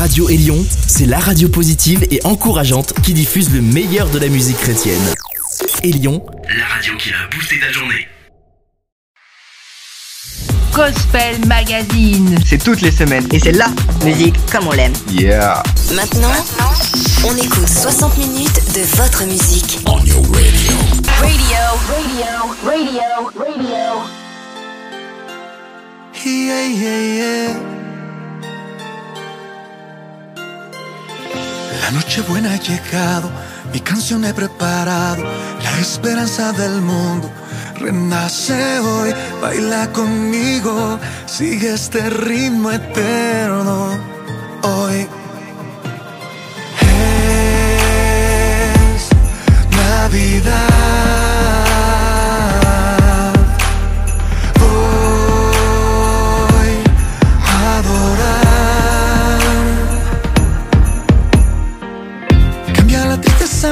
Radio Élion, c'est la radio positive et encourageante qui diffuse le meilleur de la musique chrétienne. Élion, la radio qui a boosté ta journée. Gospel Magazine. C'est toutes les semaines et c'est la musique comme on l'aime. Yeah. Maintenant, on écoute 60 minutes de votre musique. On your radio. Radio, radio, radio, radio. Yeah, yeah, yeah. La noche buena ha llegado, mi canción he preparado, la esperanza del mundo renace hoy, baila conmigo, sigue este ritmo eterno hoy. Es Navidad.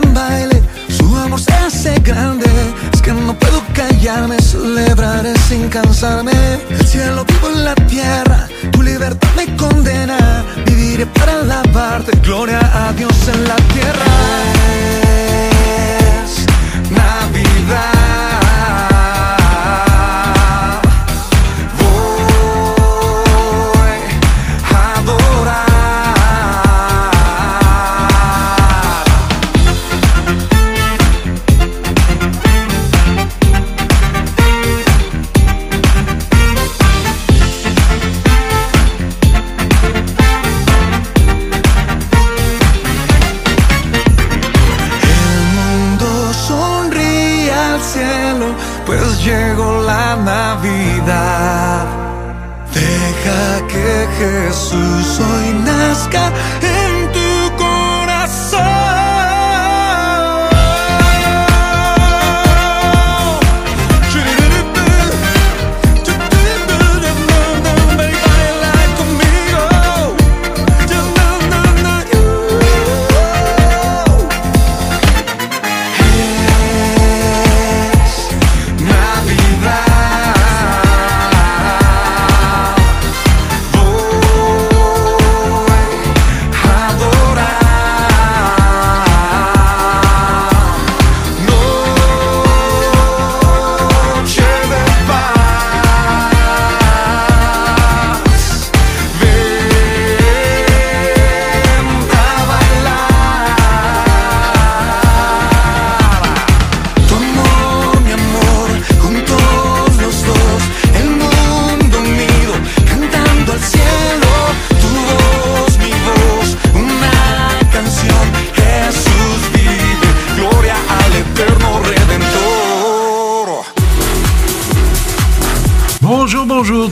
En baile, su amor se hace grande. Es que no puedo callarme, celebraré sin cansarme. El cielo vivo en la tierra, tu libertad me condena. Viviré para alabarte, gloria a Dios en la tierra. Cielo, pues llegó la Navidad. Deja que Jesús hoy nazca en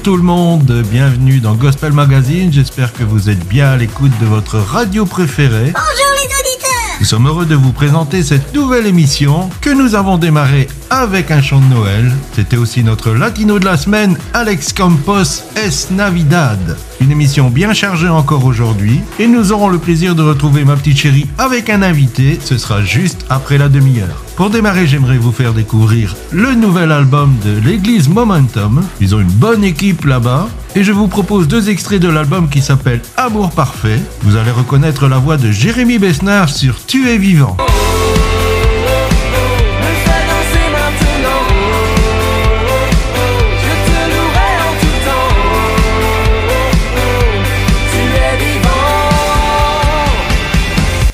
tout le monde, bienvenue dans Gospel Magazine, j'espère que vous êtes bien à l'écoute de votre radio préférée. Bonjour les auditeurs. Nous sommes heureux de vous présenter cette nouvelle émission que nous avons démarrée avec un chant de Noël. C'était aussi notre latino de la semaine, Alex Campos Es Navidad. Une émission bien chargée encore aujourd'hui et nous aurons le plaisir de retrouver ma petite chérie avec un invité, ce sera juste après la demi-heure. Pour démarrer, j'aimerais vous faire découvrir le nouvel album de l'église Momentum. Ils ont une bonne équipe là-bas. Et je vous propose deux extraits de l'album qui s'appelle Amour Parfait. Vous allez reconnaître la voix de Jérémy Besnard sur Tu es vivant.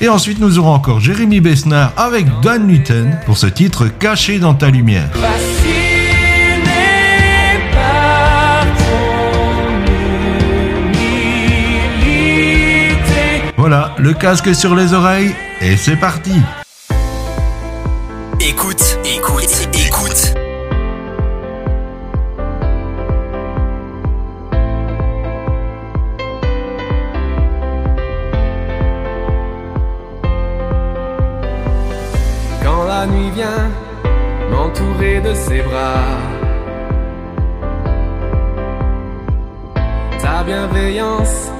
Et ensuite, nous aurons encore Jérémy Besnard avec Dan Newton pour ce titre Caché dans ta lumière. Voilà, le casque sur les oreilles et c'est parti. Écoute, écoute, écoute. Quand la nuit vient m'entourer de ses bras, ta bienveillance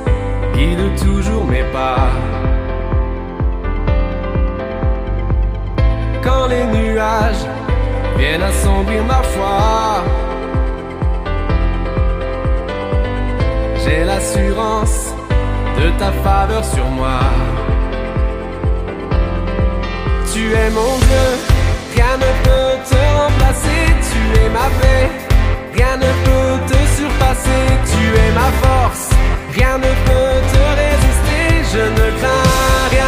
guide toujours mes pas. Quand les nuages viennent assombrir ma foi, j'ai l'assurance de ta faveur sur moi. Tu es mon Dieu, rien ne peut te remplacer, tu es ma paix, rien ne peut te surpasser, tu es ma force. Rien ne peut te résister, je ne crains rien.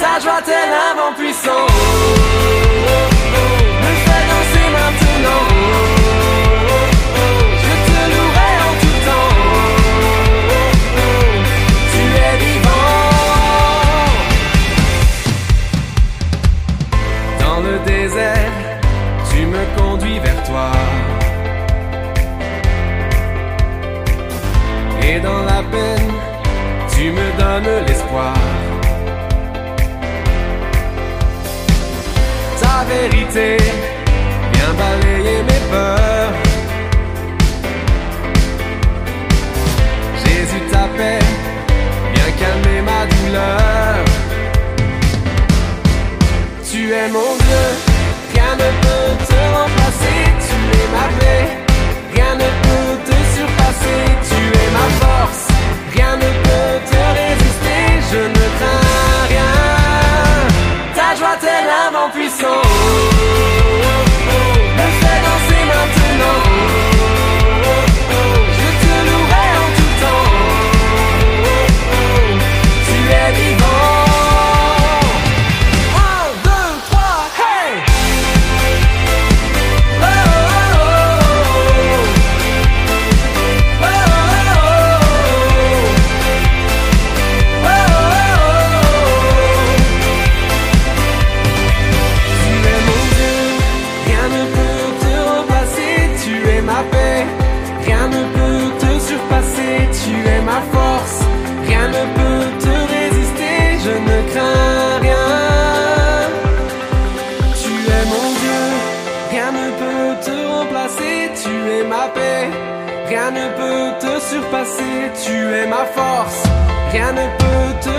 Ta joie t'est l'avant puissant. say tu es ma force, rien ne peut te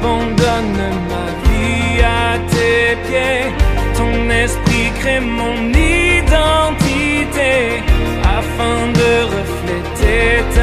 j'abandonne ma vie à tes pieds. Ton esprit crée mon identité afin de refléter ta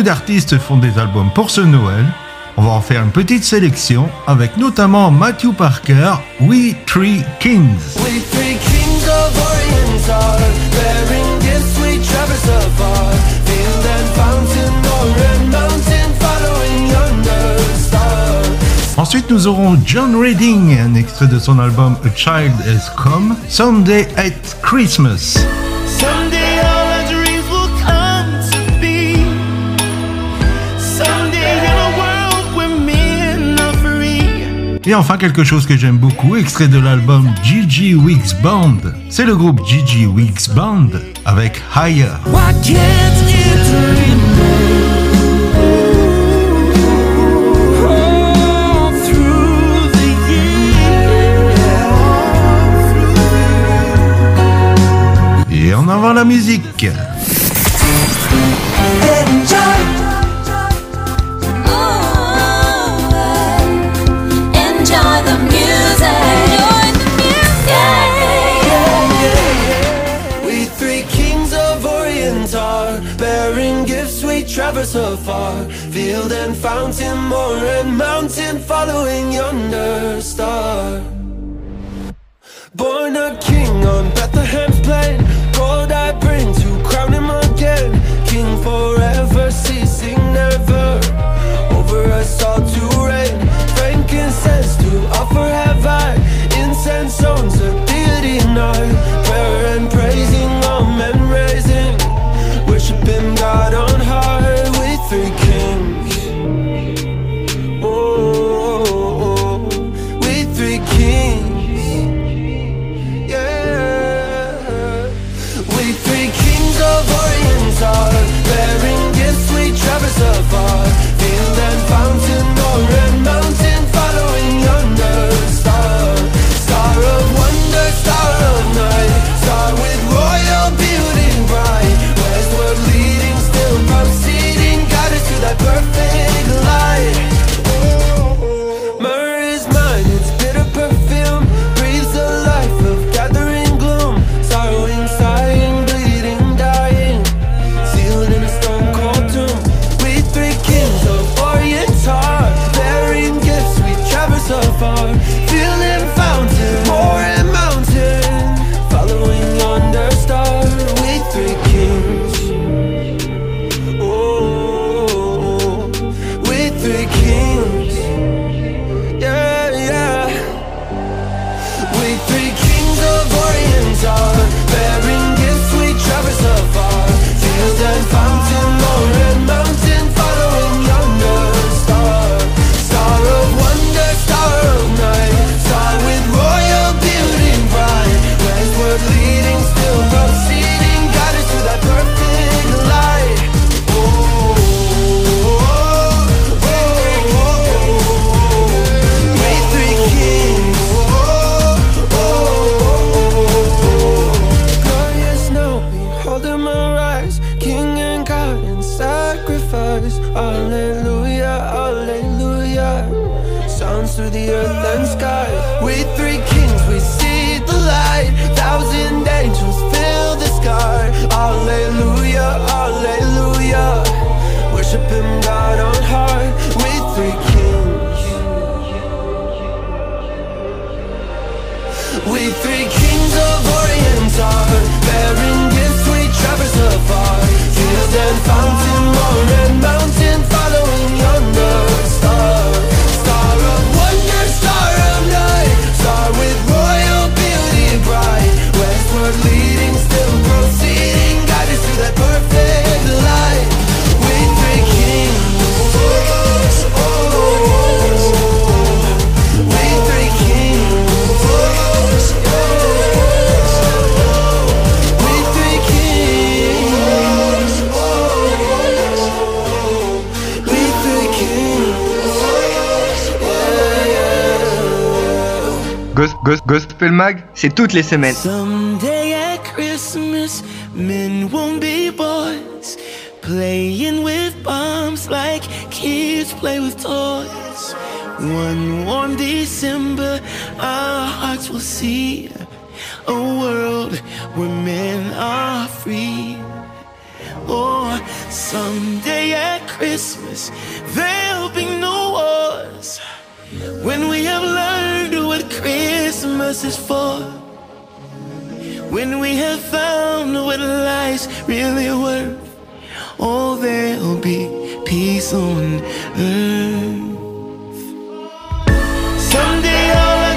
beaucoup d'artistes font des albums pour ce Noël. On va en faire une petite sélection avec notamment Matthew Parker, We Three Kings. We three kings of Orient are bearing gifts we traverse afar. Field and fountain, or mountain, following yonder star. Ensuite, nous aurons John Reading, un extrait de son album A Child Has Come, Someday at Christmas. Et enfin, quelque chose que j'aime beaucoup, extrait de l'album Gigi Weeks Band. C'est le groupe Gigi Weeks Band avec Higher. Et en avant la musique. We traverse afar. Field and fountain, moor and mountain, following yonder star. Born a king on Bethlehem's plain, gold I bring to crown him again. King forever, ceasing never. Over us all to reign, frankincense to offer have I. Incense owns a deity night, Gospel Mag, c'est toutes les semaines. Someday at Christmas, men won't be boys, playing with bombs like kids play with toys. One warm December, our hearts will see a world where men are free. Or someday at Christmas, there'll be no wars when we have learned what Christmas is for. When we have found what life's really worth, oh, there'll be peace on earth. Someday all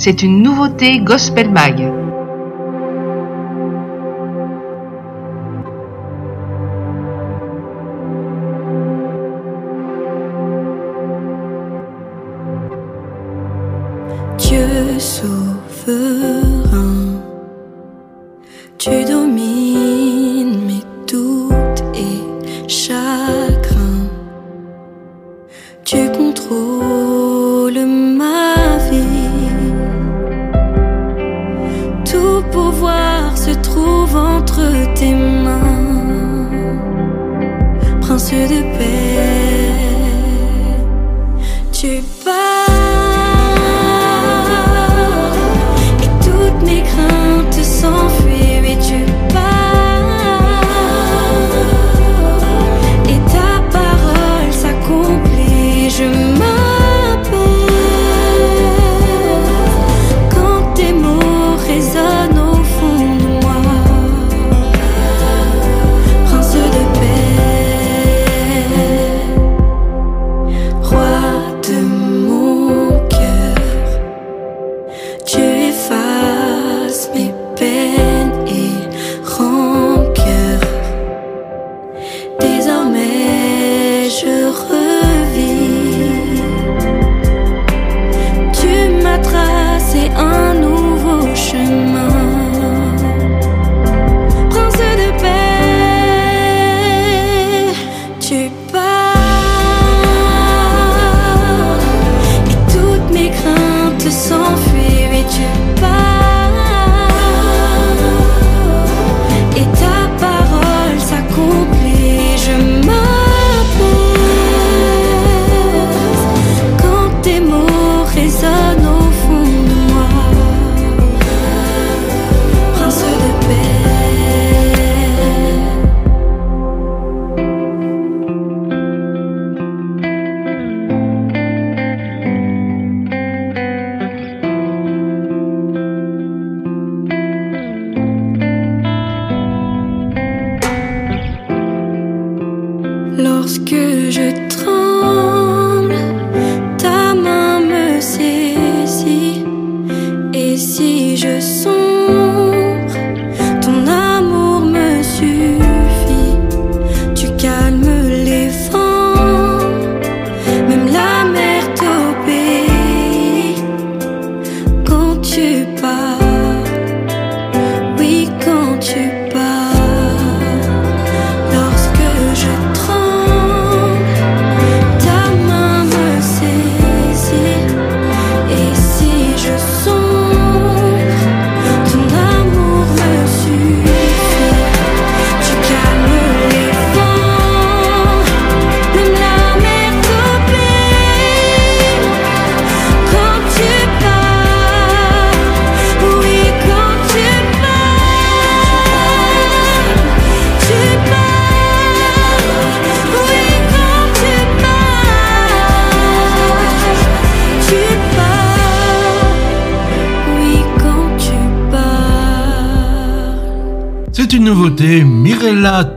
C'est une nouveauté Gospel Mag. Dieu souverain, tu domines.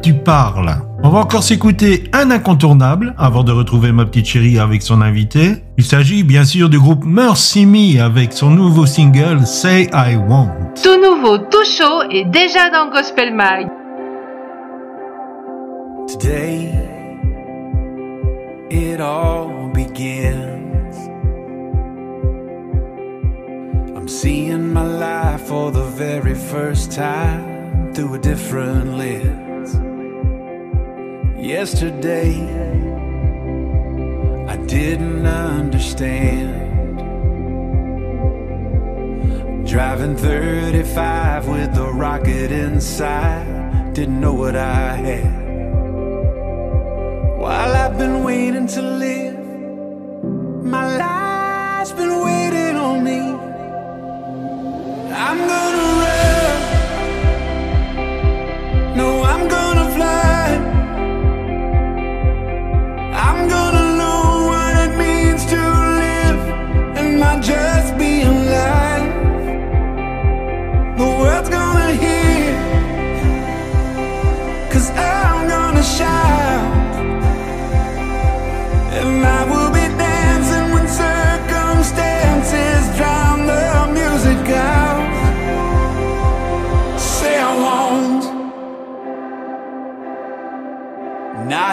tu parles. On va encore s'écouter un incontournable avant de retrouver ma petite chérie avec son invité. Il s'agit bien sûr du groupe Mercy Me avec son nouveau single Say I Want. Tout nouveau, tout chaud et déjà dans Gospel Mag. Today, it all begins. I'm seeing my life for the very first time through a different lens. Yesterday, I didn't understand. Driving 35 with a rocket inside, didn't know what I had. While I've been waiting to live, my life's been waiting on me. I'm gonna.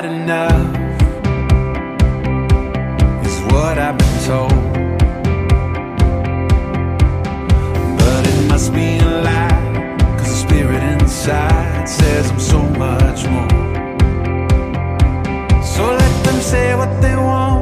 Quite enough, is what I've been told. But it must be a lie, cause the spirit inside says I'm so much more. So let them say what they want.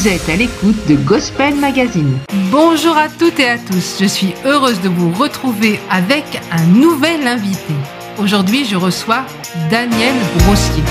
Vous êtes à l'écoute de Gospel Magazine. Bonjour à toutes et à tous, je suis heureuse de vous retrouver avec un nouvel invité. Aujourd'hui, je reçois Daniel Brossier.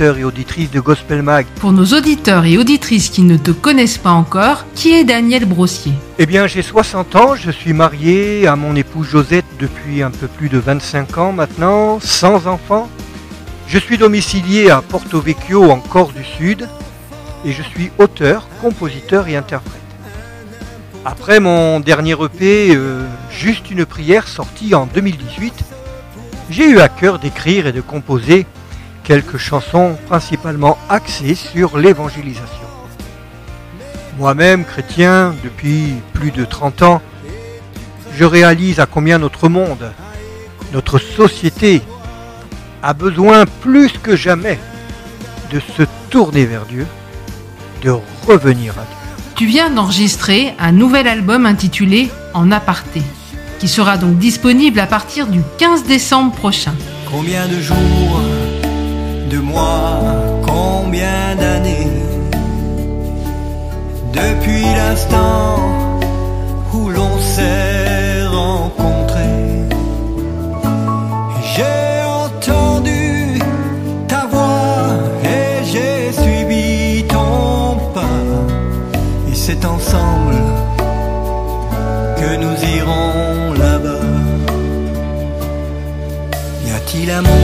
Auditeurs et auditrices de Gospel Mag. Pour nos auditeurs et auditrices qui ne te connaissent pas encore, qui est Daniel Brossier? Eh bien, j'ai 60 ans, je suis marié à mon épouse Josette depuis un peu plus de 25 ans maintenant, sans enfants. Je suis domicilié à Porto Vecchio en Corse du Sud et je suis auteur, compositeur et interprète. Après mon dernier EP, euh, Juste une prière, sorti en 2018, j'ai eu à cœur d'écrire et de composer quelques chansons principalement axées sur l'évangélisation. Moi-même, chrétien, depuis plus de 30 ans, je réalise à combien notre monde, notre société a besoin plus que jamais de se tourner vers Dieu, de revenir à Dieu. Tu viens d'enregistrer un nouvel album intitulé En aparté, qui sera donc disponible à partir du 15 décembre prochain. Combien de jours, de mois, combien d'années Depuis l'instant où l'on s'est rencontré. J'ai entendu ta voix et j'ai suivi ton pas. Et c'est ensemble que nous irons là-bas. Y a-t-il un mot,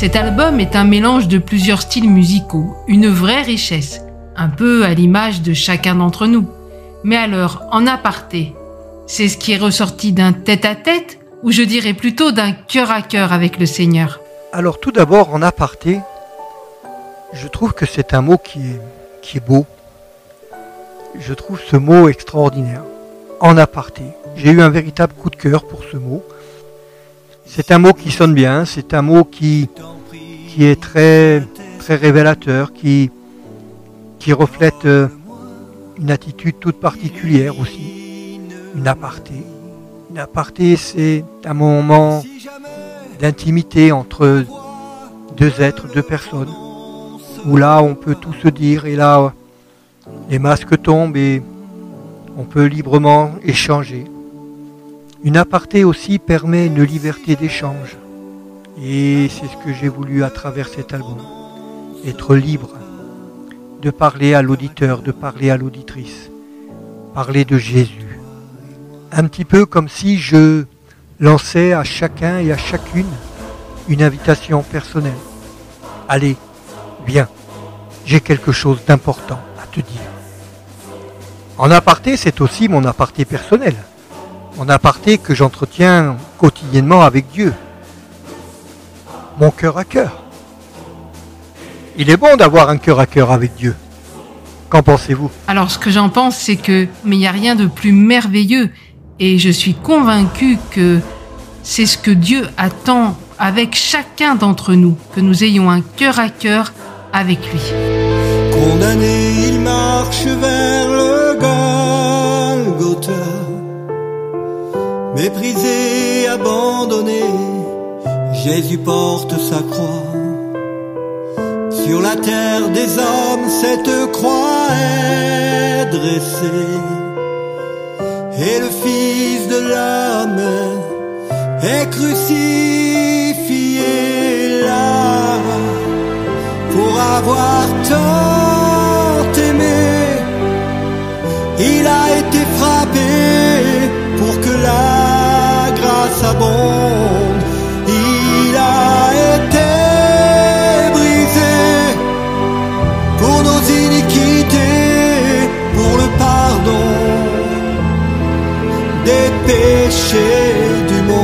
Cet album est un mélange de plusieurs styles musicaux, une vraie richesse, un peu à l'image de chacun d'entre nous. Mais alors, en aparté, c'est ce qui est ressorti d'un tête-à-tête ou je dirais plutôt d'un cœur à cœur avec le Seigneur? Alors tout d'abord, en aparté, je trouve que c'est un mot qui est, beau. Je trouve ce mot extraordinaire. En aparté. J'ai eu un véritable coup de cœur pour ce mot. C'est un mot qui sonne bien, c'est un mot qui, est très, très révélateur, qui, qui reflète euh, une attitude toute particulière aussi. Une aparté. Une aparté, c'est un moment d'intimité entre deux êtres, deux personnes, où là on peut tout se dire et là les masques tombent et on peut librement échanger. Une aparté aussi permet une liberté d'échange. Et c'est ce que j'ai voulu à travers cet album. Être libre de parler à l'auditeur, de parler à l'auditrice. Parler de Jésus. Un petit peu comme si je lançais à chacun et à chacune une invitation personnelle. Allez, viens, j'ai quelque chose d'important à te dire. En aparté, c'est aussi mon aparté personnel. Mon aparté que j'entretiens quotidiennement avec Dieu. Mon cœur à cœur. Il est bon d'avoir un cœur à cœur avec Dieu. Qu'en pensez-vous? Alors ce que j'en pense, c'est que mais il n'y a rien de plus merveilleux et je suis convaincu que c'est ce que Dieu attend avec chacun d'entre nous, que nous ayons un cœur à cœur avec lui. Condamné, il marche vers abandonné, Jésus porte sa croix. Sur la terre des hommes, cette croix est dressée. Et le Fils de l'homme est crucifié là pour avoir tant aimé. Il a été frappé Il a été brisé pour nos iniquités, pour le pardon des péchés du monde.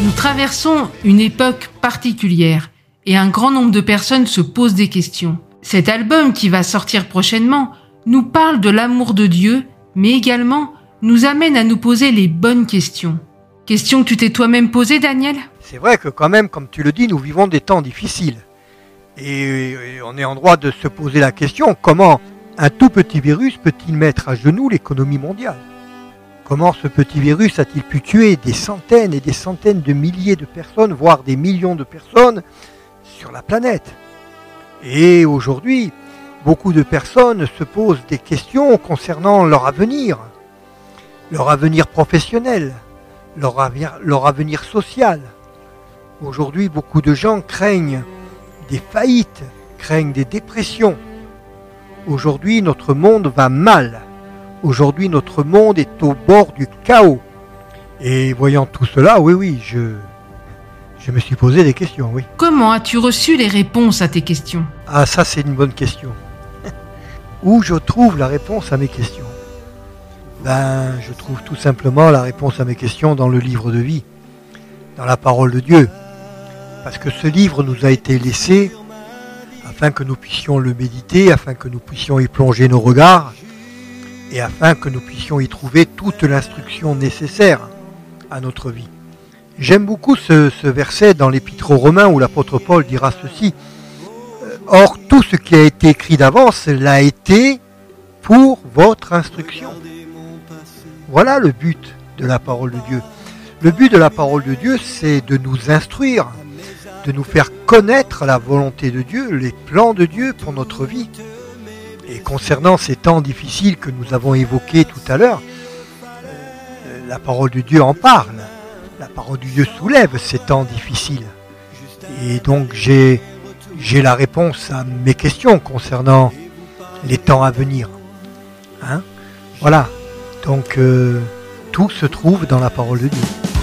Nous traversons une époque particulière et un grand nombre de personnes se posent des questions. Cet album qui va sortir prochainement nous parle de l'amour de Dieu, mais également nous amène à nous poser les bonnes questions. Questions que tu t'es toi-même posées, Daniel? C'est vrai que quand même, comme tu le dis, nous vivons des temps difficiles. Et on est en droit de se poser la question, comment un tout petit virus peut-il mettre à genoux l'économie mondiale? Comment ce petit virus a-t-il pu tuer des centaines et des centaines de milliers de personnes, voire des millions de personnes sur la planète? Et aujourd'hui, beaucoup de personnes se posent des questions concernant leur avenir, leur avenir professionnel, leur avenir, social. Aujourd'hui, beaucoup de gens craignent des faillites, craignent des dépressions. Aujourd'hui, notre monde va mal. Aujourd'hui, notre monde est au bord du chaos. Et voyant tout cela, oui, oui, je, je me suis posé des questions, oui. Comment as-tu reçu les réponses à tes questions? Ah, ça, c'est une bonne question. Où je trouve la réponse à mes questions? Ben, je trouve tout simplement la réponse à mes questions dans le livre de vie, dans la parole de Dieu. Parce que ce livre nous a été laissé afin que nous puissions le méditer, afin que nous puissions y plonger nos regards, et afin que nous puissions y trouver toute l'instruction nécessaire à notre vie. J'aime beaucoup ce, verset dans l'Épître aux Romains où l'apôtre Paul dira ceci. Or, tout ce qui a été écrit d'avance l'a été pour votre instruction. Voilà le but de la parole de Dieu. Le but de la parole de Dieu, c'est de nous instruire, de nous faire connaître la volonté de Dieu, les plans de Dieu pour notre vie. Et concernant ces temps difficiles que nous avons évoqués tout à l'heure, euh, la parole de Dieu en parle. La parole de Dieu soulève ces temps difficiles. Et donc j'ai j'ai la réponse à mes questions concernant les temps à venir. Hein? Voilà. Donc euh, tout se trouve dans la parole de Dieu.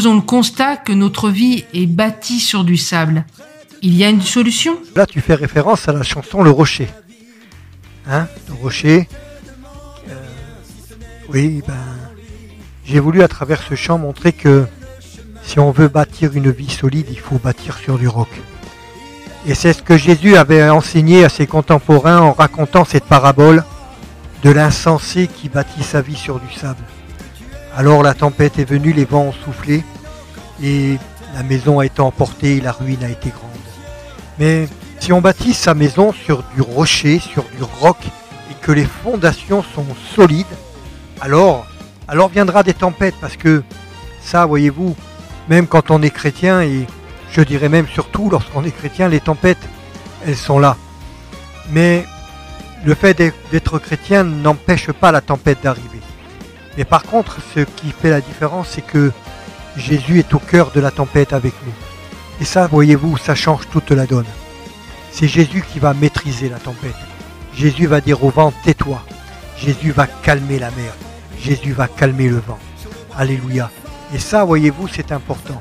Faisons le constat que notre vie est bâtie sur du sable, il y a une solution? Là, tu fais référence à la chanson Le Rocher. Hein Le Rocher. Euh, oui, ben, j'ai voulu à travers ce chant montrer que si on veut bâtir une vie solide, il faut bâtir sur du roc. Et c'est ce que Jésus avait enseigné à ses contemporains en racontant cette parabole de l'insensé qui bâtit sa vie sur du sable. Alors la tempête est venue, les vents ont soufflé, et la maison a été emportée la ruine a été grande. Mais si on bâtit sa maison sur du rocher, sur du roc, et que les fondations sont solides, alors, alors viendra des tempêtes, parce que ça, voyez-vous, même quand on est chrétien, et je dirais même surtout lorsqu'on est chrétien, les tempêtes, elles sont là. Mais le fait d'être chrétien n'empêche pas la tempête d'arriver. Mais par contre, ce qui fait la différence, c'est que Jésus est au cœur de la tempête avec nous. Et ça, voyez-vous, ça change toute la donne. C'est Jésus qui va maîtriser la tempête. Jésus va dire au vent, tais-toi. Jésus va calmer la mer. Jésus va calmer le vent. Alléluia. Et ça, voyez-vous, c'est important.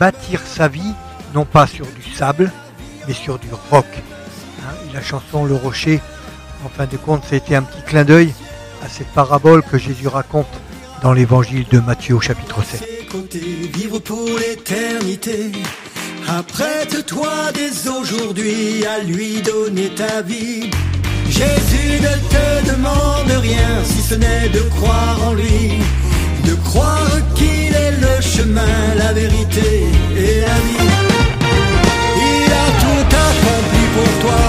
Bâtir sa vie, non pas sur du sable, mais sur du roc. Hein, la chanson Le Rocher, en fin de compte, c'était un petit clin d'œil à cette parabole que Jésus raconte dans l'évangile de Matthieu au chapitre 7. Vivre pour l'éternité. Apprête-toi dès aujourd'hui à lui donner ta vie. Jésus ne te demande rien si ce n'est de croire en lui, de croire qu'il est le chemin, la vérité et la vie. Il a tout accompli pour toi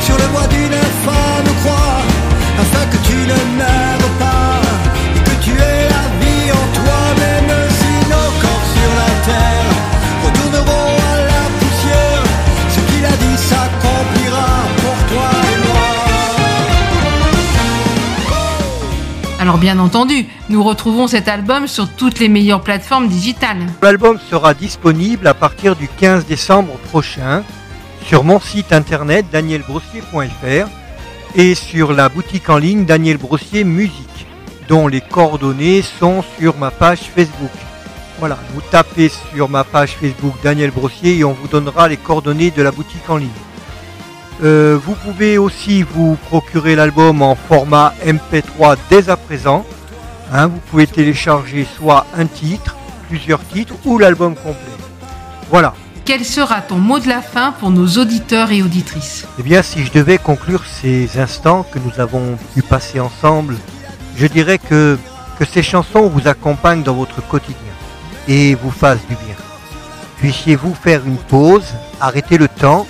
sur le bois d'une infâme croix afin que tu ne meurs pas, et que tu aies la vie en toi, même si nos corps sur la terre retourneront à la poussière, ce qu'il a dit s'accomplira pour toi et moi. Alors bien entendu, nous retrouvons cet album sur toutes les meilleures plateformes digitales. L'album sera disponible à partir du 15 décembre prochain sur mon site internet danielgrossier.fr et sur la boutique en ligne Daniel Brossier Musique, dont les coordonnées sont sur ma page Facebook. Voilà, vous tapez sur ma page Facebook Daniel Brossier et on vous donnera les coordonnées de la boutique en ligne. Euh, vous pouvez aussi vous procurer l'album en format MP3 dès à présent. Hein, vous pouvez télécharger soit un titre, plusieurs titres ou l'album complet. Voilà. Quel sera ton mot de la fin pour nos auditeurs et auditrices Eh bien, si je devais conclure ces instants que nous avons pu passer ensemble, je dirais que, ces chansons vous accompagnent dans votre quotidien et vous fassent du bien. Puissiez-vous faire une pause, arrêter le temps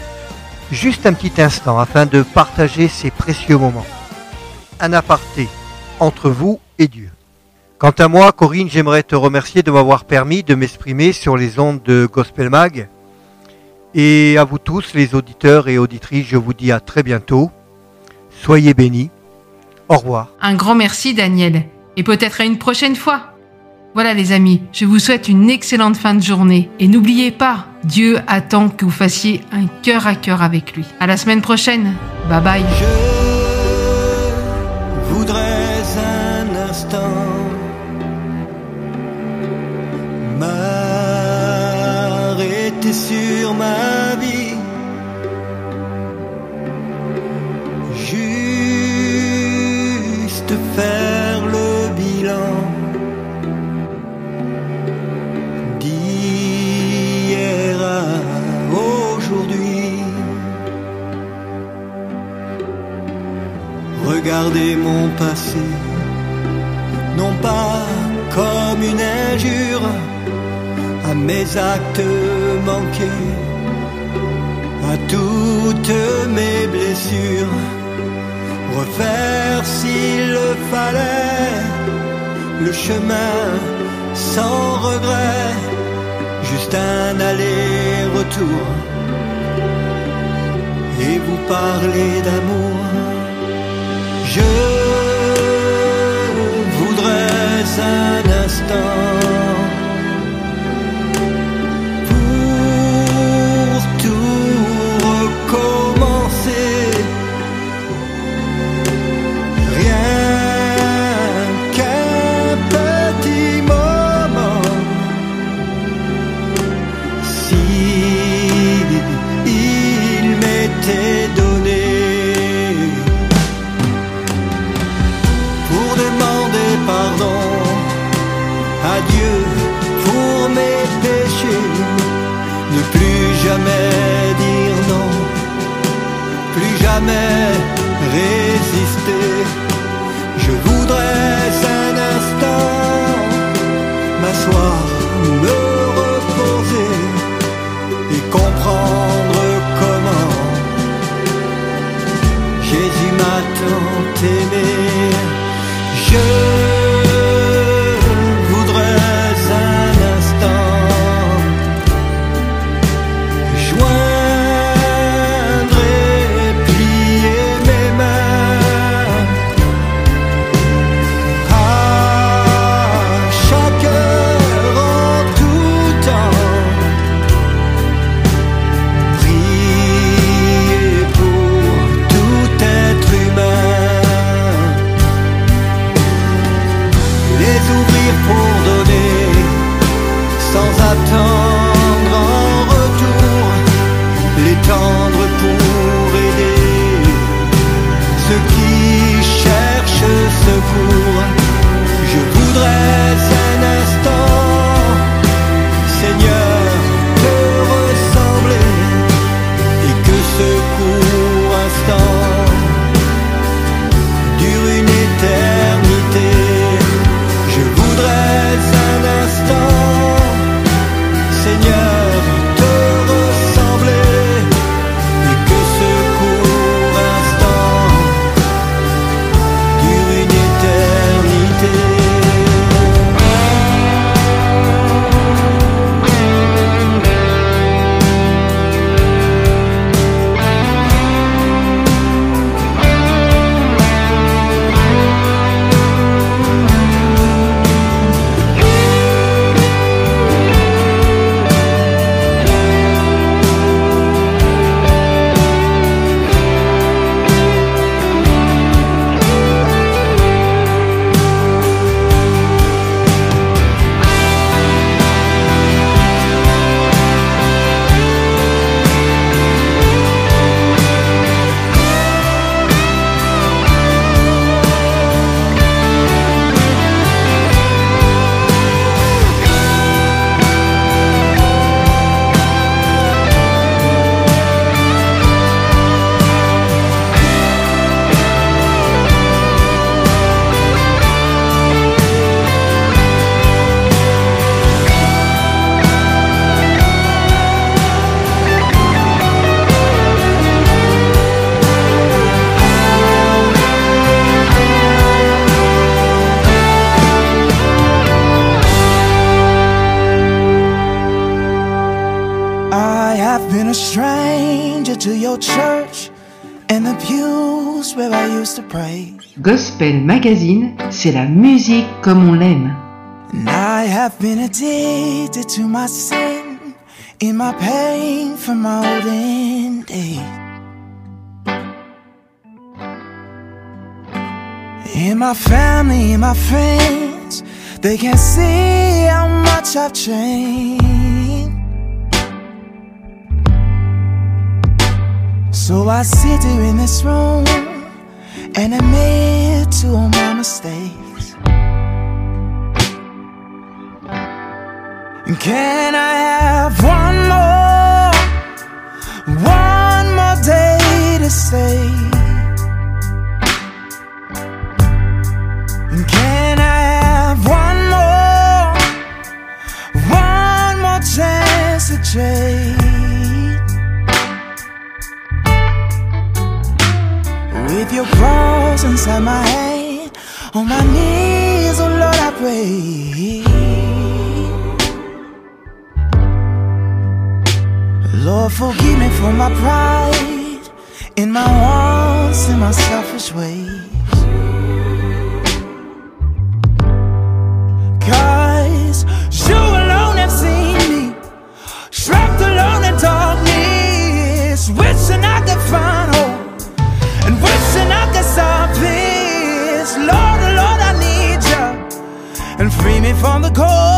juste un petit instant afin de partager ces précieux moments. Un aparté entre vous et Dieu. Quant à moi, Corinne, j'aimerais te remercier de m'avoir permis de m'exprimer sur les ondes de Gospel Mag. Et à vous tous, les auditeurs et auditrices, je vous dis à très bientôt. Soyez bénis. Au revoir. Un grand merci Daniel, et peut-être à une prochaine fois. Voilà les amis, je vous souhaite une excellente fin de journée et n'oubliez pas, Dieu attend que vous fassiez un cœur à cœur avec lui. À la semaine prochaine. Bye bye. Je voudrais un instant sur ma vie. Juste faire le bilan d'hier à aujourd'hui. Regardez mon passé, non pas comme une injure mes actes manqués, à toutes mes blessures, refaire s'il le fallait le chemin sans regret, juste un aller-retour et vous parler d'amour. Je voudrais un instant jamais résister. Je voudrais un instant m'asseoir, Gospel Magazine, c'est la musique comme on l'aime. I have been addicted to my sin in my pain from my olden days. In my family, in my friends, they can see how much I've changed. So I sit here in this room and I admit to all my mistakes. And can I have one more, one more day to? And can I have one more, one more chance to trade? With your cross inside my hand, on my knees, oh Lord, I pray. Lord, forgive me for my pride, in my wants and my selfish ways. From the cold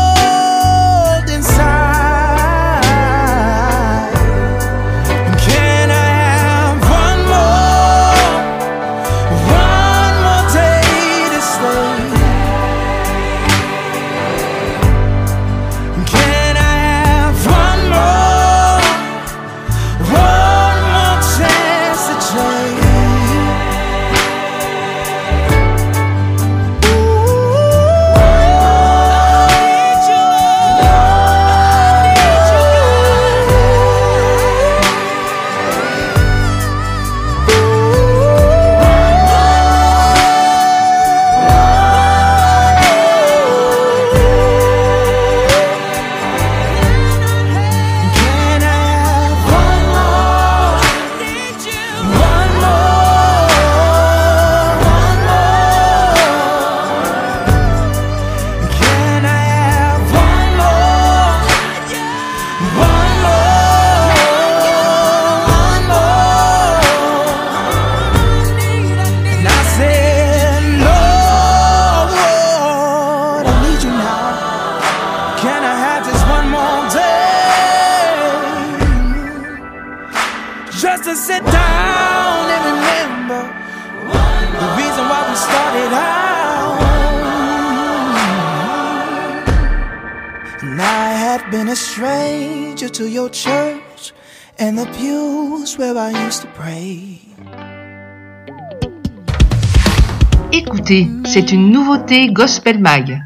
Écoutez, c'est une nouveauté Gospel Mag.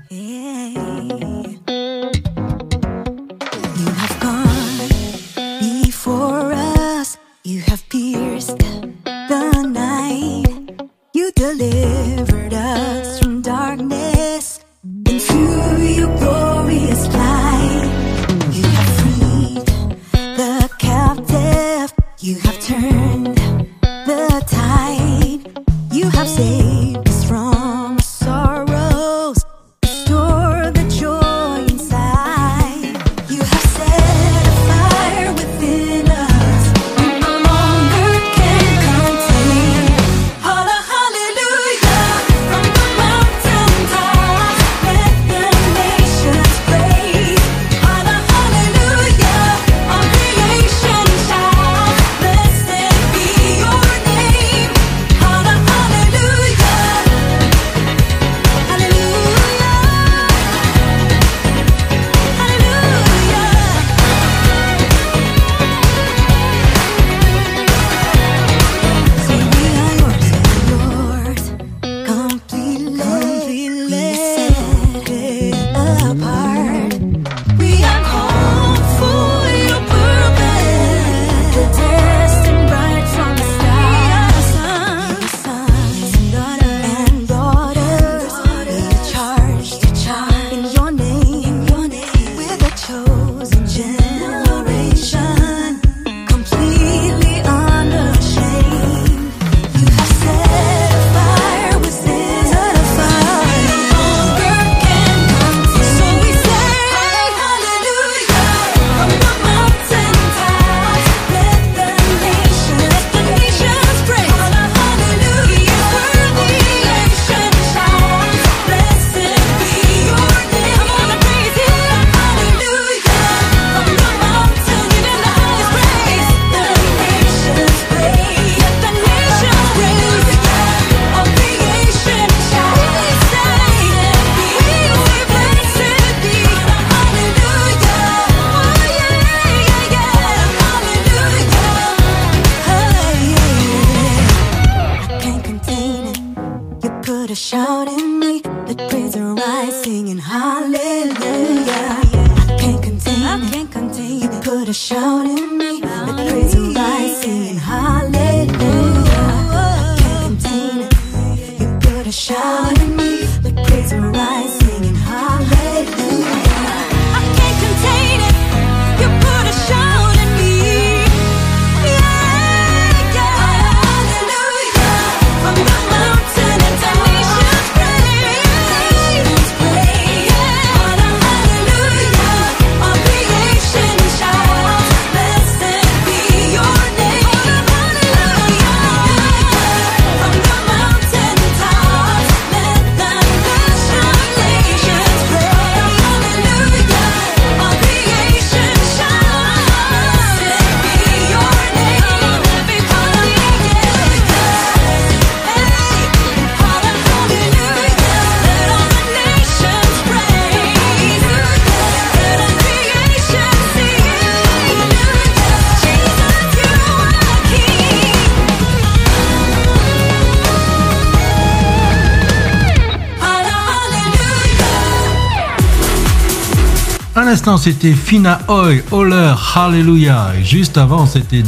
C'était Fina Oi, Holler, Hallelujah. Et juste avant, c'était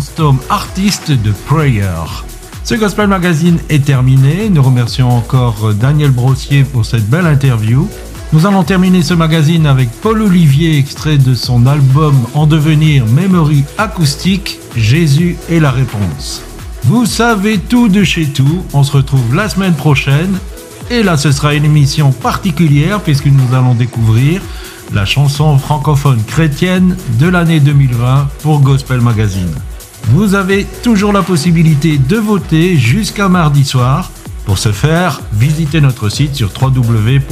Storm, artiste de Prayer. Ce Gospel Magazine est terminé. Nous remercions encore Daniel Brossier pour cette belle interview. Nous allons terminer ce magazine avec Paul Olivier, extrait de son album en devenir Memory acoustique, Jésus est la réponse. Vous savez tout de chez tout. On se retrouve la semaine prochaine. Et là, ce sera une émission particulière puisque nous allons découvrir la chanson francophone chrétienne de l'année 2020 pour Gospel Magazine. Vous avez toujours la possibilité de voter jusqu'à mardi soir. Pour ce faire, visitez notre site sur www.mfpg.be.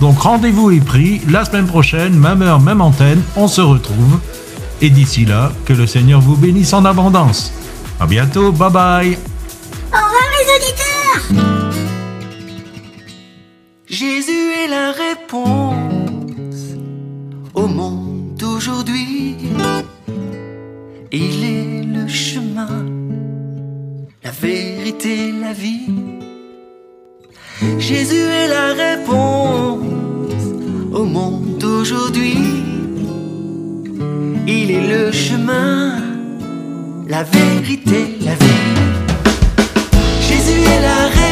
Donc rendez-vous est pris, la semaine prochaine, même heure, même antenne, on se retrouve. Et d'ici là, que le Seigneur vous bénisse en abondance. À bientôt, bye bye Au revoir les auditeurs Jésus est la réponse au monde d'aujourd'hui. Il est le chemin, la vérité, la vie. Jésus est la réponse au monde d'aujourd'hui. Il est le chemin, la vérité, la vie. Jésus est la réponse.